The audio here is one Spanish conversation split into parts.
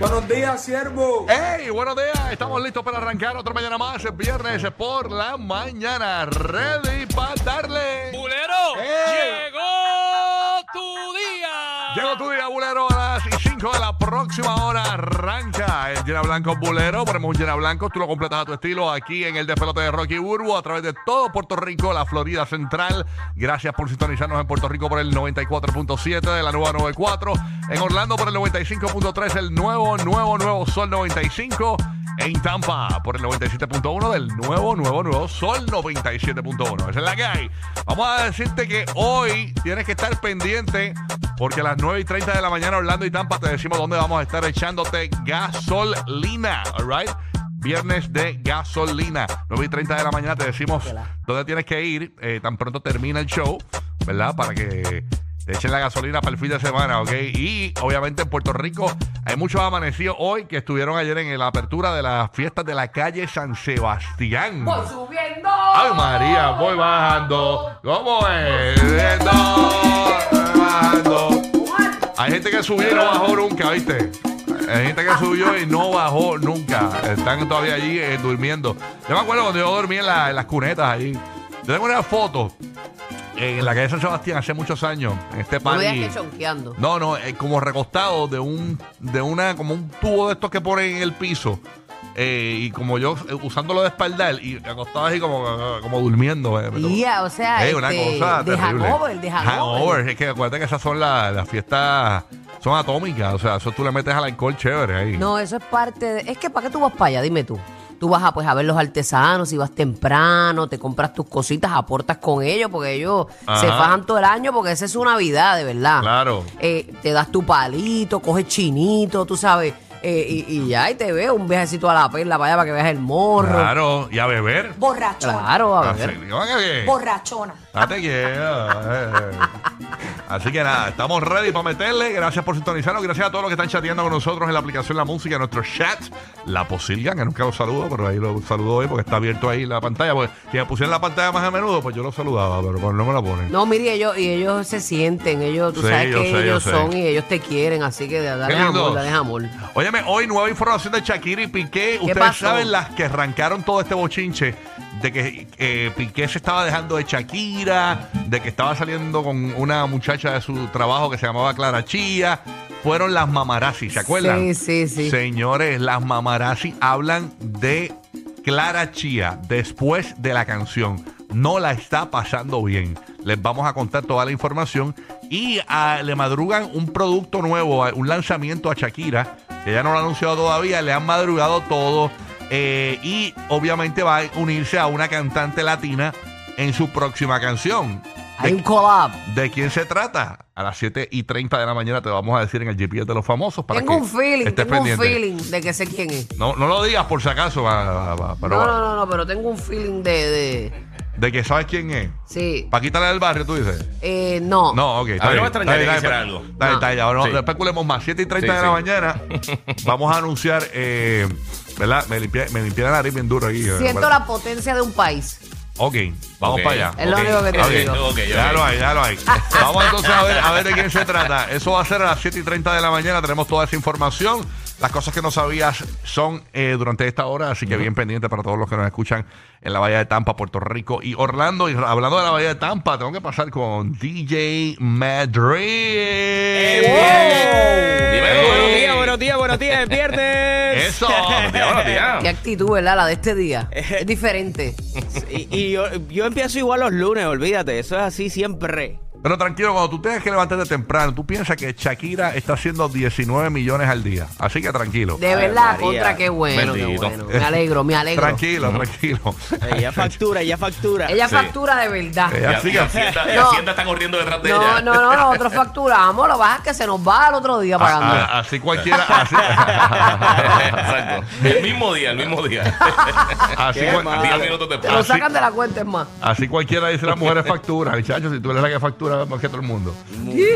Buenos días, siervo. ¡Hey! Buenos días, estamos listos para arrancar otra mañana más, es viernes por la mañana, ready para darle. ¡Bulero! ¡Llegó tu día! Llegó tu día, bulero, a las 5 de la próxima hora arranca el Llena Blanco Bulero. Ponemos un Llena Blanco, tú lo completas a tu estilo aquí en el despelote de Rocky Burbu a través de todo Puerto Rico, la Florida Central. Gracias por sintonizarnos en Puerto Rico por el 94.7 de la nueva 94. En Orlando por el 95.3, el nuevo, nuevo, nuevo Sol 95. En Tampa por el 97.1 del nuevo, nuevo, nuevo Sol 97.1. Esa es la que hay. Vamos a decirte que hoy tienes que estar pendiente porque a las 9 y 30 de la mañana Orlando y Tampa te decimos dónde vamos a estar echándote gasolina. All right? Viernes de gasolina. 9 y 30 de la mañana te decimos dónde tienes que ir. eh, tan pronto termina el show, ¿verdad? Para que echen la gasolina para el fin de semana, ¿ok? Y obviamente en Puerto Rico hay muchos amanecidos hoy que estuvieron ayer en la apertura de las fiestas de la calle San Sebastián. Voy subiendo. ¡Ay, María! Voy bajando. ¿Cómo es? Subiendo, voy bajando. Hay gente que subió y no bajó nunca, ¿viste? Hay gente que subió y no bajó nunca. Están todavía allí eh, durmiendo. Yo me acuerdo cuando yo dormía en, la- en las cunetas ahí. Yo tengo una foto en la calle San Sebastián hace muchos años, en este No party. que chonqueando. No, no, eh, como recostado de un, de una, como un tubo de estos que ponen en el piso. Eh, y como yo eh, usándolo de espaldar y acostado así como, como durmiendo. eh, Ya, o sea, Ey, una este, cosa de terrible. hangover, de hangover. Es que acuérdate que esas son las, las fiestas, son atómicas. O sea, eso tú le metes al alcohol chévere ahí. No, eso es parte de... Es que ¿para qué tú vas para allá? Dime tú. Tú vas a, pues, a ver los artesanos, si vas temprano, te compras tus cositas, aportas con ellos, porque ellos Ajá. se fajan todo el año, porque esa es su Navidad, de verdad. Claro. Eh, te das tu palito, coges chinito, tú sabes, eh, y, y ya, y te veo un viajecito a la perla para allá para que veas el morro. Claro, y a beber. Borrachona. Claro, a Así, ver. ¿cómo que bien? Borrachona. Date quieto. eh. Así que nada, estamos ready para meterle. Gracias por sintonizarnos. Gracias a todos los que están chateando con nosotros en la aplicación La Música, en nuestro chat. La Posilgan, que nunca lo saludo, pero ahí lo saludo hoy porque está abierto ahí la pantalla. Porque si me pusieran la pantalla más a menudo, pues yo lo saludaba, pero pues no me la ponen. No, mire, ellos, y ellos se sienten, ellos, tú Sí, sabes que sé, ellos sé. son y ellos te quieren, así que dale amor, dale amor. Óyeme, hoy nueva información de Shakira y Piqué. Ustedes pasó? saben las que arrancaron todo este bochinche de que eh, Piqué se estaba dejando de Shakira, de que estaba saliendo con una muchacha de su trabajo que se llamaba Clara Chía. Fueron las mamarazzi, ¿se acuerdan? Sí, sí, sí. Señores, las mamarazzi hablan de Clara Chía después de la canción. No la está pasando bien. Les vamos a contar toda la información. Y ah, le madrugan un producto nuevo, un lanzamiento a Shakira, ya no lo ha anunciado todavía. Le han madrugado todo. eh, y obviamente va a unirse a una cantante latina en su próxima canción. Hay un ¿De, collab. de quién se trata? A las 7 y 30 de la mañana te vamos a decir en el GPS de los famosos. Para Tengo que un feeling, estés tengo un pendiente. feeling de que sé quién es. No, no lo digas por si acaso, va- va- va, pero No, no, no, no, pero tengo un feeling de, de de que sabes quién es. sí. Paquita la del barrio, tú dices. Eh, no. No, ok. está A no bien, me extrañaría que hiciera algo. Está bien, está bien, ahora no- Sí. no especulemos más. 7 y 30 Sí, de la sí. mañana vamos a anunciar, eh, ¿verdad? Me limpié, me limpié la nariz bien duro aquí. Siento la potencia de un país. Ok, vamos para allá. Es lo único que te Ok. digo. Ok, ok. Ya lo hay, ya lo hay. Vamos entonces a ver, a ver de quién se trata. Eso va a ser a las 7 y 30 de la mañana. Tenemos toda esa información. Las cosas que no sabías son eh, durante esta hora, así que bien pendiente para todos los que nos escuchan en la Bahía de Tampa, Puerto Rico y Orlando. Y hablando de la Bahía de Tampa, tengo que pasar con DJ Madrid. Dímelo. Buenos días, buenos días, buenos días, es viernes. Eso. Buenos días, buenos días. Qué actitud, ¿verdad? La de este día. Es diferente. Y, y yo, yo empiezo igual los lunes, olvídate, eso es así siempre. Pero tranquilo, cuando tú tengas que levantarte temprano, tú piensas que Shakira está haciendo 19 millones al día. Así que tranquilo. De verdad, María. contra qué bueno, qué bueno. Me alegro, me alegro. Tranquilo, tranquilo. Ella factura, ella factura. Ella Sí. factura de verdad. Ella y Hacienda, y No. Hacienda está corriendo detrás de No, ella. no, no, nosotros facturamos, lo es que se nos va al otro día pagando. a- a- así cualquiera. Así, Exacto. El mismo día, el mismo día. así, Qué cual- mal. Diez minutos Te lo así- sacan de la cuenta, es más. así cualquiera dice las mujeres factura. Muchachos, si tú eres la que factura más que todo el mundo.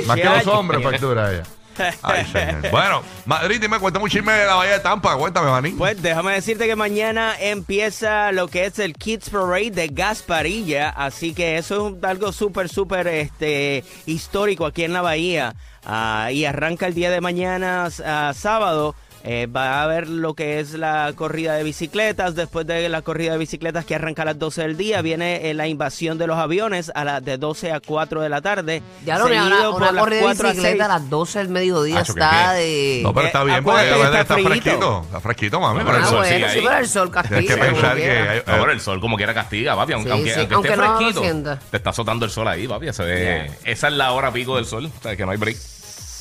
Más que los hombres factura ella. Ay, señor. Bueno, Madrid, dime, cuéntame un chisme de la Bahía de Tampa. Cuéntame, Manín. Pues déjame decirte que mañana empieza lo que es el Kids Parade de Gasparilla, así que eso es algo súper, súper este, histórico aquí en la bahía. Ah, y arranca el día de mañana, ah, sábado. Eh, va a haber lo que es la corrida de bicicletas. Después de la corrida de bicicletas que arranca a las 12 del día, viene eh, la invasión de los aviones a las de 12 a 4 de la tarde. Ya lo una, una las corrida de 4 a bicicleta a 6. las 12 del mediodía Acho, está de. No, pero está Eh, bien porque está, está fresquito. Está fresquito, mami. No, pero Ah, el sol bueno, sí, pero el sol castiga. Tienes que como pensar quiera. que hay- No, pero el sol como quiera castiga, papi. Aunque, Sí, aunque, sí, aunque aunque esté no fresquito, te está azotando el sol ahí, papi. Eso es- Esa es la hora pico del sol. O sea, que no hay break.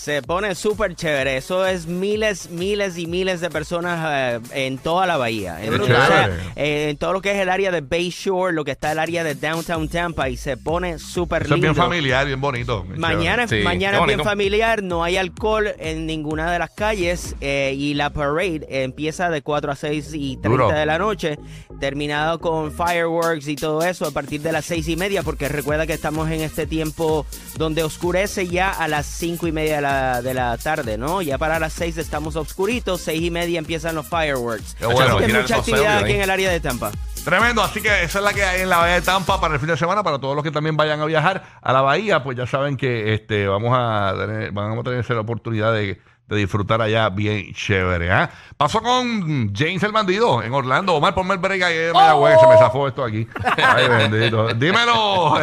Se pone súper chévere. Eso es miles, miles y miles de personas eh, en toda la bahía. En, Qué o sea, chévere. eh, en todo lo que es el área de Bay Shore, lo que está el área de Downtown Tampa y se pone súper Eso es lindo. bien familiar, bien bonito. bien Mañana, Sí, mañana es bien familiar, no hay alcohol en ninguna de las calles eh, y la parade empieza de 4 a 6 y 30 Duro. de la noche, terminado con fireworks y todo eso a partir de las 6 y media, porque recuerda que estamos en este tiempo donde oscurece ya a las 5 y media de la, de la tarde, ¿no? Ya para las 6 estamos oscuritos, 6 y media empiezan los fireworks. Qué bueno. Así que mucha actividad aquí en el área de Tampa. Tremendo, así que esa es la que hay en la Bahía de Tampa para el fin de semana, para todos los que también vayan a viajar a la Bahía, pues ya saben que este vamos a tener, vamos a tener la oportunidad de, de disfrutar allá bien chévere. ¿ah? Pasó con James el bandido en Orlando. Omar, ponme el break ahí de Mayagüez, se me zafó esto aquí. Ay, bendito. Dímelo.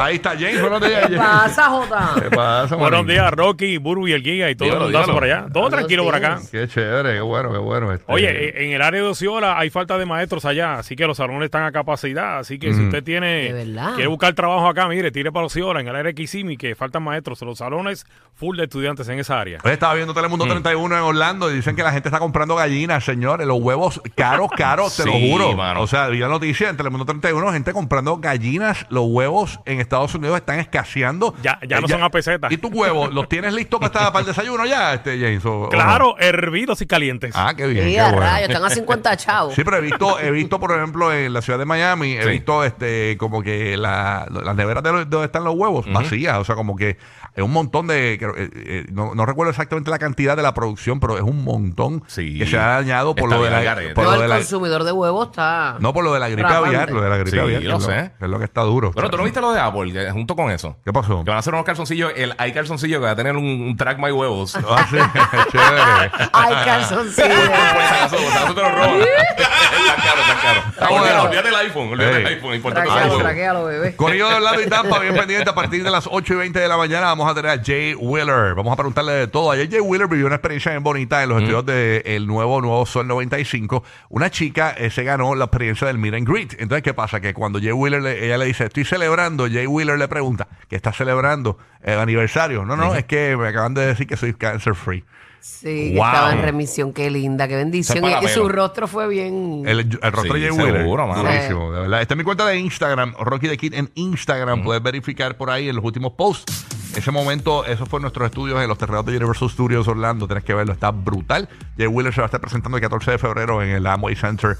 Ahí está James, buenos días. ¿Qué pasa, Jota? ¿Qué pasa, Buenos días, Rocky, Burbu y el Giga y todo el por allá. Todo tranquilo por acá. Qué chévere, qué bueno, qué bueno. este. Oye, eh, en el área de Osceola hay falta de maestros allá, así que los salones están a capacidad. Así que si usted tiene, De verdad. quiere buscar trabajo acá, mire, tire para Osceola, en el área de Kissimmee, que faltan maestros. Los salones full de estudiantes en esa área. Hoy estaba viendo Telemundo 31 en Orlando y dicen que la gente está comprando gallinas, señores. Los huevos caros, caros, te lo Sí, juro. mano. O sea, vi la noticia en Telemundo 31, gente comprando gallinas. Los huevos en Estados Unidos están escaseando. Ya- ya no Eh, son a peseta. ¿Y tus huevos los tienes listos para, estar- para el desayuno ya, este James? o- o no? Claro, hervidos y calientes. Ah, qué bien. Sí, qué a bueno. rayos, están a 50 chavos. Sí, pero he visto, he visto, por ejemplo, en la ciudad de Miami, he Sí. visto este como que la- las neveras de donde están los huevos vacías. O sea, como que es un montón de. creo, eh, eh, no, no recuerdo exactamente la cantidad de la producción, pero es un montón Sí. que se ha dañado por Está lo de la. garete. por lo el de la- consumidor de huevos está. no, por lo de la gripe aviar, lo de la gripe Sí, aviar. lo es sé. que es lo que está duro. Pero tú no viste lo de Apple, que junto con eso. ¿Qué pasó? Que van a hacer unos calzoncillos. El, hay calzoncillo que va a tener un, un track my huevos. Ah, sí, chévere. Ay, calzoncillo. Por si acaso, por si acaso te lo roban. Está caro, está caro. bueno. Olvídate, olvídate el iPhone, olvídate Ey. el iPhone. Importante es el Traquealo, huevo. traquealo, bebé. Corillo de Orlando y Tampa, bien pendiente. A partir de las 8 y 20 de la mañana vamos a tener a Jay Wheeler. Vamos a preguntarle de todo. Ayer Jay Wheeler vivió una experiencia bien bonita en los estudios del nuevo Nuevo Sol 95. Una chica eh, se ganó la experiencia del meet and greet. Entonces, ¿qué pasa? Que cuando Jay Wheeler, le- ella le dice, estoy celebrando, Jay Wheeler le pregunta, ¿qué está celebrando? ¿El aniversario? No, no, es que me acaban de decir que soy cancer free. Sí, que estaba en remisión, qué linda, qué bendición. Es Y, para y su rostro fue bien. El, el rostro Sí, de Jay Wheeler. seguro. Durísimo, de verdad. Está en mi cuenta de Instagram, Rocky the Kid en Instagram. Puedes verificar por ahí en los últimos posts. Ese momento, eso fue nuestros estudios en los terrenos de Universal Studios Orlando. Tienes que verlo, está brutal. Jay Wheeler se va a estar presentando el 14 de febrero en el Amway Center.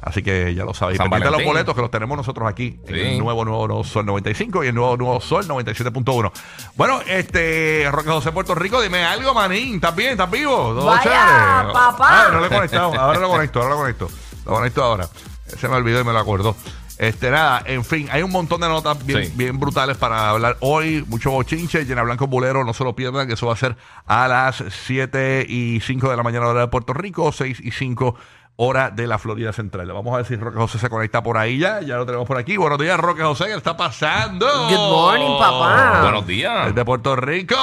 Así que ya lo sabéis. Pendiente los boletos que los tenemos nosotros aquí en el nuevo, nuevo, nuevo Sol 95 y el nuevo, nuevo Sol 97.1. Bueno, este, Roque José Puerto Rico, dime algo, manín. ¿Estás bien? ¿Estás vivo? ¿Todo Vaya, chévere? papá. Ah, no lo he conectado. Ahora lo conecto, ahora lo conecto. Lo conecto ahora. Se me olvidó y me lo acordó. Este, nada, en fin, hay un montón de notas bien, Sí. bien brutales para hablar hoy. Mucho bochinche, llena blanco bulero, no se lo pierdan, que eso va a ser a las 7 y 5 de la mañana hora de Puerto Rico, 6 y 5 hora de la Florida Central. Vamos a ver si Roque José se conecta por ahí ya. Ya lo tenemos por aquí. Buenos días, Roque José, ¿qué está pasando? Good morning, papá. Buenos días. Desde Puerto Rico.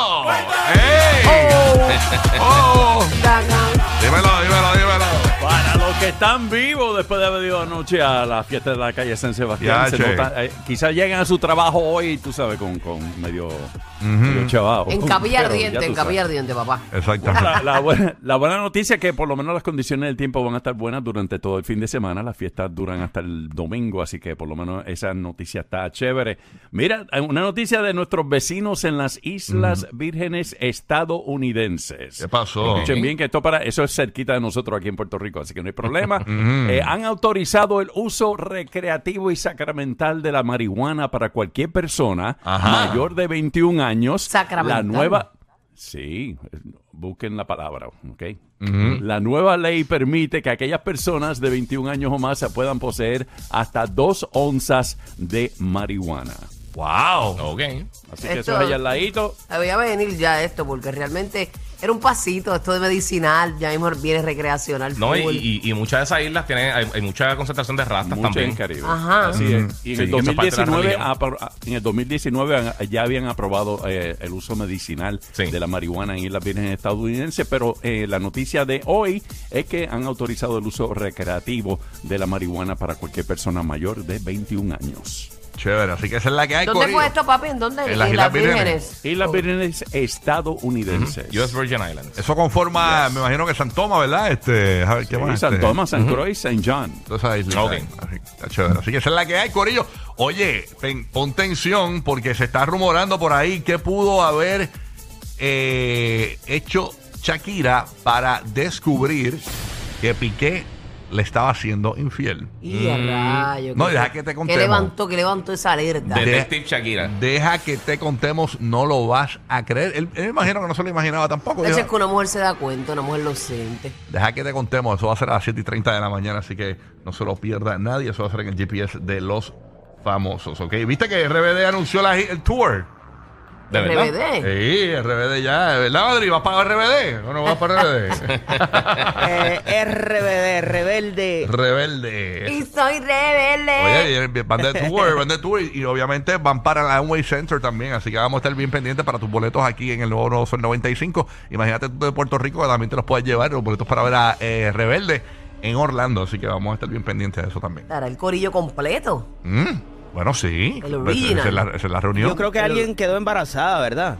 ¡Ey! ¡Oh! Gagan. Dímelo, dímelo, dímelo. Para que están vivos después de haber ido anoche a la fiesta de la calle San Sebastián. Ya, Se che. nota, eh, quizás lleguen a su trabajo hoy, tú sabes, con, con medio, medio chavado. En capilla ardiente, en capilla ardiente, papá. Exactamente. La, la buena, la buena noticia es que por lo menos las condiciones del tiempo van a estar buenas durante todo el fin de semana. Las fiestas duran hasta el domingo, así que por lo menos esa noticia está chévere. Mira, una noticia de nuestros vecinos en las Islas Vírgenes estadounidenses. ¿Qué pasó? Escuchen bien que esto para eso es cerquita de nosotros aquí en Puerto Rico, así que no hay problema. Eh, han autorizado el uso recreativo y sacramental de la marihuana para cualquier persona Ajá. mayor de 21 años. Sacramental. La nueva Sí, busquen la palabra, ¿ok? La nueva ley permite que aquellas personas de 21 años o más se puedan poseer hasta dos onzas de marihuana. ¡Wow! Ok. Así que Esto- eso es allá al ladito. Voy a venir ya esto, porque realmente era un pasito, esto de medicinal, ya mismo viene recreacional. No, y, full. y- y muchas de esas islas tienen, hay, hay mucha concentración de rastas Mucho también. en Caribe. Ajá. Así es. Y en, Sí, el que eso es parte de la 2019, religión. apro- ah, en el 2019 han- ya habían aprobado eh, el uso medicinal Sí. de la marihuana en Islas Vírgenes estadounidenses, pero eh, la noticia de hoy es que han autorizado el uso recreativo de la marihuana para cualquier persona mayor de 21 años. Chévere, así que esa es la que hay, ¿Dónde fue esto, papi? ¿En dónde? En las Islas Vírgenes. Islas Vírgenes estadounidenses. US Virgin Islands. Eso conforma, me imagino que San Tomás, ¿verdad? Este, a ver, ¿qué Sí, más? San Este, Tomás, San Croix, San John. Todas esas islas. Ok. Así, está chévere. Así que esa es la que hay, Corillo. Oye, pen- pon tensión porque se está rumorando por ahí que pudo haber eh, hecho Shakira para descubrir que Piqué le estaba haciendo infiel. Y a rayo. No, ¿qué- deja que te ¿Qué contemos. levantó, que levantó esa alerta? De- Detective Shakira. Deja que te contemos, no lo vas a creer. Él, él me imagino que no se lo imaginaba tampoco. Eso es que una mujer se da cuenta, una mujer lo siente. Deja que te contemos, eso va a ser a las 7 y 30 de la mañana, así que no se lo pierda nadie. Eso va a ser en el GPS de los famosos, ¿ok? ¿Viste que RBD anunció la- el tour? ¿De? RBD. Sí, RBD ya, ¿verdad, Madrid? ¿Vas para RBD o no vas para RBD? Eh, RBD, rebelde. Rebelde. Y soy rebelde. Oye, van de tour, van de tour y, y obviamente van para el Amway Center también, así que vamos a estar bien pendientes para tus boletos aquí en el nuevo Nuevo Sol 95. Imagínate tú de Puerto Rico que también te los puedes llevar, los boletos para ver a eh, Rebelde en Orlando, así que vamos a estar bien pendientes de eso también. Dará el corillo completo. Mm, bueno, sí. El original. Esa es la, esa es la reunión. Yo creo que alguien quedó embarazada, ¿verdad?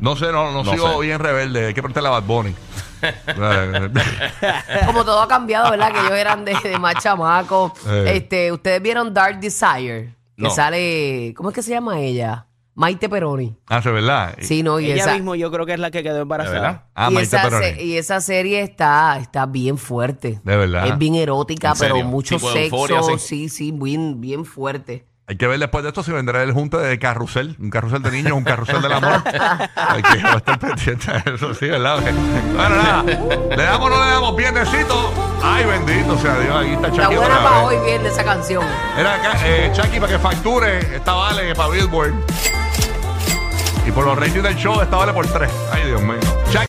No sé, no, no, No sigo sé. bien rebelde. Hay que preguntarle a Bad Bunny. Como todo ha cambiado, ¿verdad? Que ellos eran de, de más chamacos. Eh. Este, ustedes vieron Dark Desire. Que No. sale. ¿Cómo es que se llama ella? Maite Peroni. ah, ¿sí, ¿verdad? Sí, no, y Ella esa. mismo yo creo que es la que quedó ¿De embarazada. verdad? Ah, y, Maite esa Peroni. se- y esa serie está, está bien fuerte. De verdad. Es bien erótica, ¿En serio? pero mucho Tipo de sexo. euforia, sí. sí, bien, bien fuerte. Hay que ver después de esto si vendrá el junte de carrusel. Un carrusel de niños, un carrusel del amor. Hay que estar pendiente de eso, sí, ¿verdad? Bueno, nada. ¿Le damos o no le damos piernecito? Ay, bendito sea Dios. Aquí está Está Chucky buena otra para vez. hoy bien de esa canción. Era acá, eh, Chucky para que facture. Esta vale para Billboard. Y por los ratings del show, esta vale por tres. Ay, Dios mío.